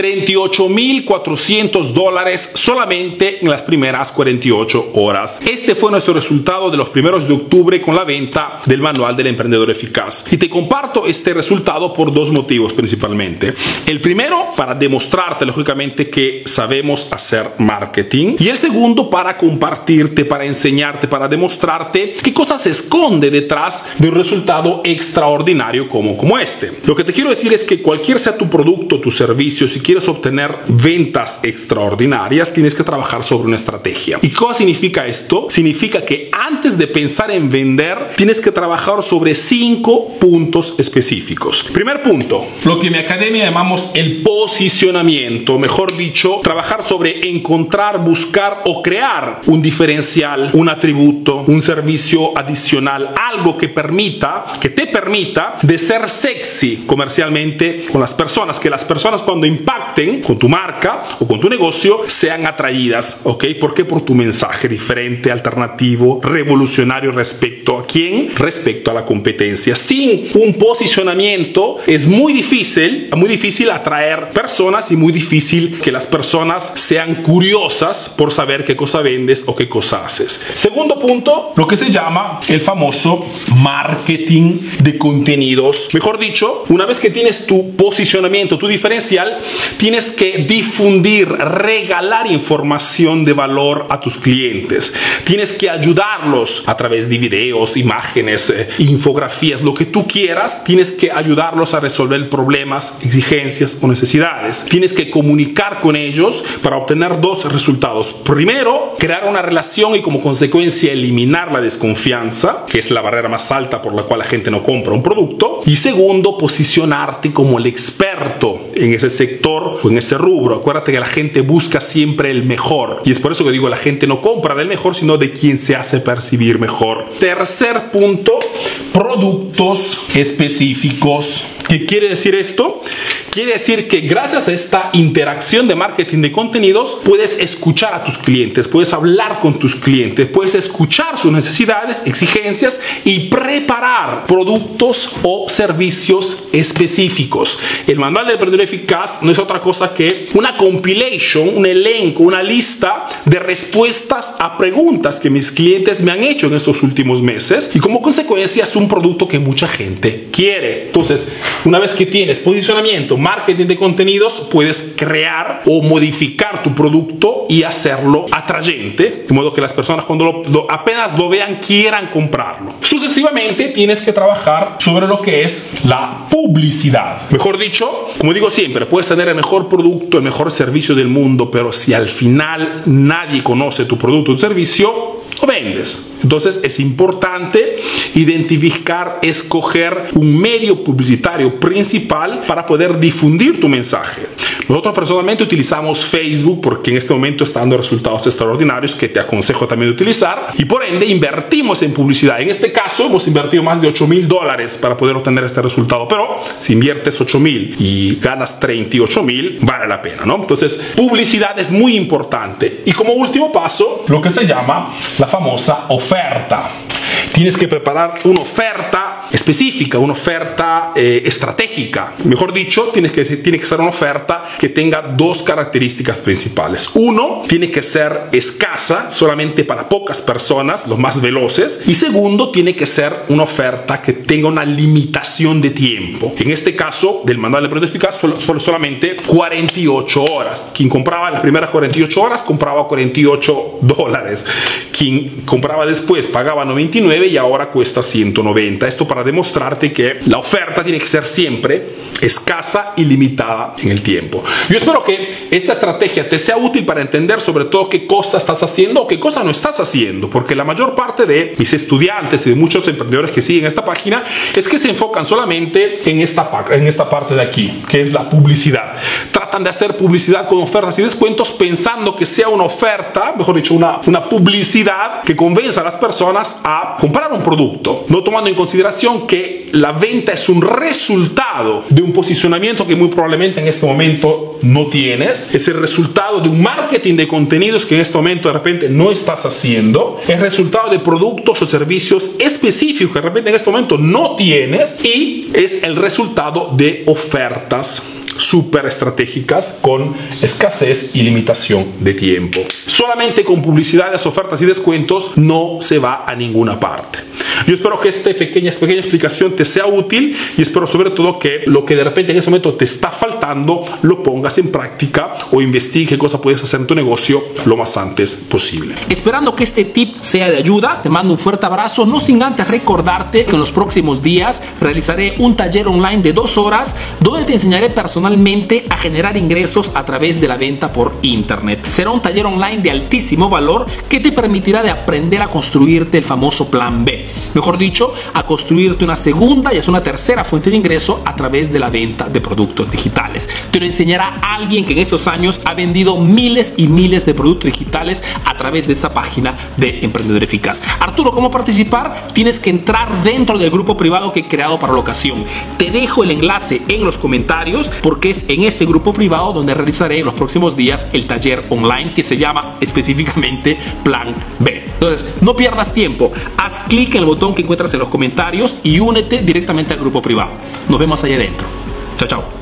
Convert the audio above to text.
38.400 dólares solamente en las primeras 48 horas. Este fue nuestro resultado de los primeros de octubre con la venta del manual del emprendedor eficaz. Y te comparto este resultado por dos motivos principalmente. El primero, para demostrarte lógicamente que sabemos hacer marketing. Y el segundo, para compartirte, para enseñarte, para demostrarte qué cosas se esconde detrás de un resultado extraordinario como, como este. Lo que te quiero decir es que cualquier sea tu producto, tu servicio, si quieres obtener ventas extraordinarias, tienes que trabajar sobre una estrategia. ¿Y qué significa esto? Significa que antes de pensar en vender, tienes que trabajar sobre cinco puntos específicos. Primer punto, lo que en mi academia llamamos el posicionamiento, mejor dicho, trabajar sobre encontrar, buscar o crear un diferencial, un atributo, un servicio adicional, algo que permita, que te permita de ser sexy comercialmente con las personas, que las personas cuando impacten con tu marca o con tu negocio sean atraídas, ¿ok? ¿Por qué? Por tu mensaje diferente, alternativo, revolucionario respecto a quién? Respecto a la competencia. Sin un posicionamiento es muy difícil, muy difícil atraer personas y muy difícil que las personas sean curiosas por saber qué cosa vendes o qué cosa haces. Segundo punto, lo que se llama el famoso marketing de contenidos. Mejor dicho, una vez que tienes tu posicionamiento, tu diferencial, tienes que difundir, regalar información de valor a tus clientes. Tienes que ayudarlos a través de videos, imágenes, eh, infografías, lo que tú quieras. Tienes que ayudarlos a resolver problemas, exigencias o necesidades. Tienes que comunicar con ellos para obtener dos resultados. Primero, crear una relación y como consecuencia eliminar la desconfianza, que es la barrera más alta por la cual la gente no compra un producto. Y segundo, posicionarte como el experto en ese sector o en ese rubro. Acuérdate que la gente busca siempre el mejor. Y es por eso que digo, la gente no compra del mejor, sino de quien se hace percibir mejor. Tercer punto, productos específicos. ¿Qué quiere decir esto? Quiere decir que gracias a esta interacción de marketing de contenidos puedes escuchar a tus clientes, puedes hablar con tus clientes, puedes escuchar sus necesidades, exigencias y preparar productos o servicios específicos. El manual del emprendedor eficaz no es otra cosa que una compilation, un elenco, una lista de respuestas a preguntas que mis clientes me han hecho en estos últimos meses y como consecuencia es un producto que mucha gente quiere. Entonces, una vez que tienes posicionamiento, marketing de contenidos, puedes crear o modificar tu producto y hacerlo atrayente, de modo que las personas cuando lo, apenas lo vean quieran comprarlo. Sucesivamente tienes que trabajar sobre lo que es la publicidad. Mejor dicho, como digo siempre, puedes tener el mejor producto, el mejor servicio del mundo, pero si al final nadie conoce tu producto o servicio, lo vendes. Entonces es importante identificar, escoger un medio publicitario principal para poder difundir tu mensaje. Nosotros personalmente utilizamos Facebook porque en este momento está dando resultados extraordinarios que te aconsejo también utilizar y por ende invertimos en publicidad. En este caso hemos invertido más de 8 mil dólares para poder obtener este resultado, pero si inviertes 8 mil y ganas 38 mil, vale la pena, ¿no? Entonces publicidad es muy importante. Y como último paso, lo que se llama la famosa oferta. Tienes que preparar una oferta específica, una oferta eh, estratégica. Mejor dicho, tiene que, tiene que ser una oferta que tenga dos características principales. Uno, tiene que ser escasa, solamente para pocas personas, los más veloces. Y segundo, tiene que ser una oferta que tenga una limitación de tiempo. En este caso, del manual de eficaz, solo, solamente 48 horas. Quien compraba las primeras 48 horas, compraba 48 dólares. Quien compraba después, pagaba 99 y ahora cuesta 190. Esto para demostrarte que la oferta tiene que ser siempre escasa y limitada en el tiempo. Yo espero que esta estrategia te sea útil para entender sobre todo qué cosa estás haciendo o qué cosa no estás haciendo, porque la mayor parte de mis estudiantes y de muchos emprendedores que siguen esta página es que se enfocan solamente en esta, en esta parte de aquí, que es la publicidad. Tratan de hacer publicidad con ofertas y descuentos pensando que sea una oferta, mejor dicho, una, una publicidad que convenza a las personas a comprar un producto, no tomando en consideración que la venta es un resultado de un posicionamiento que muy probablemente en este momento no tienes, es el resultado de un marketing de contenidos que en este momento de repente no estás haciendo, es resultado de productos o servicios específicos que de repente en este momento no tienes. Y es el resultado de ofertas súper estratégicas con escasez y limitación de tiempo. Solamente con publicidades, ofertas y descuentos no se va a ninguna parte. Yo espero que esta pequeña, pequeña explicación te sea útil y espero sobre todo que lo que de repente en ese momento te está faltando lo pongas en práctica o investigue qué cosa puedes hacer en tu negocio lo más antes posible. Esperando que este tip sea de ayuda, te mando un fuerte abrazo, no sin antes recordarte que en los próximos días realizaré un taller online de dos horas donde te enseñaré personalmente a generar ingresos a través de la venta por internet. Será un taller online de altísimo valor que te permitirá de aprender a construirte el famoso plan B. Mejor dicho, a construirte una segunda y es una tercera fuente de ingreso a través de la venta de productos digitales. Te lo enseñará alguien que en esos años ha vendido miles y miles de productos digitales a través de esta página de Emprendedor Eficaz. Arturo, ¿cómo participar? Tienes que entrar dentro del grupo privado que he creado para la ocasión. Te dejo el enlace en los comentarios porque es en ese grupo privado donde realizaré en los próximos días el taller online que se llama específicamente Plan B. Entonces, no pierdas tiempo. Haz clic en el botón que encuentras en los comentarios y únete directamente al grupo privado. Nos vemos allá adentro. Chao, chao.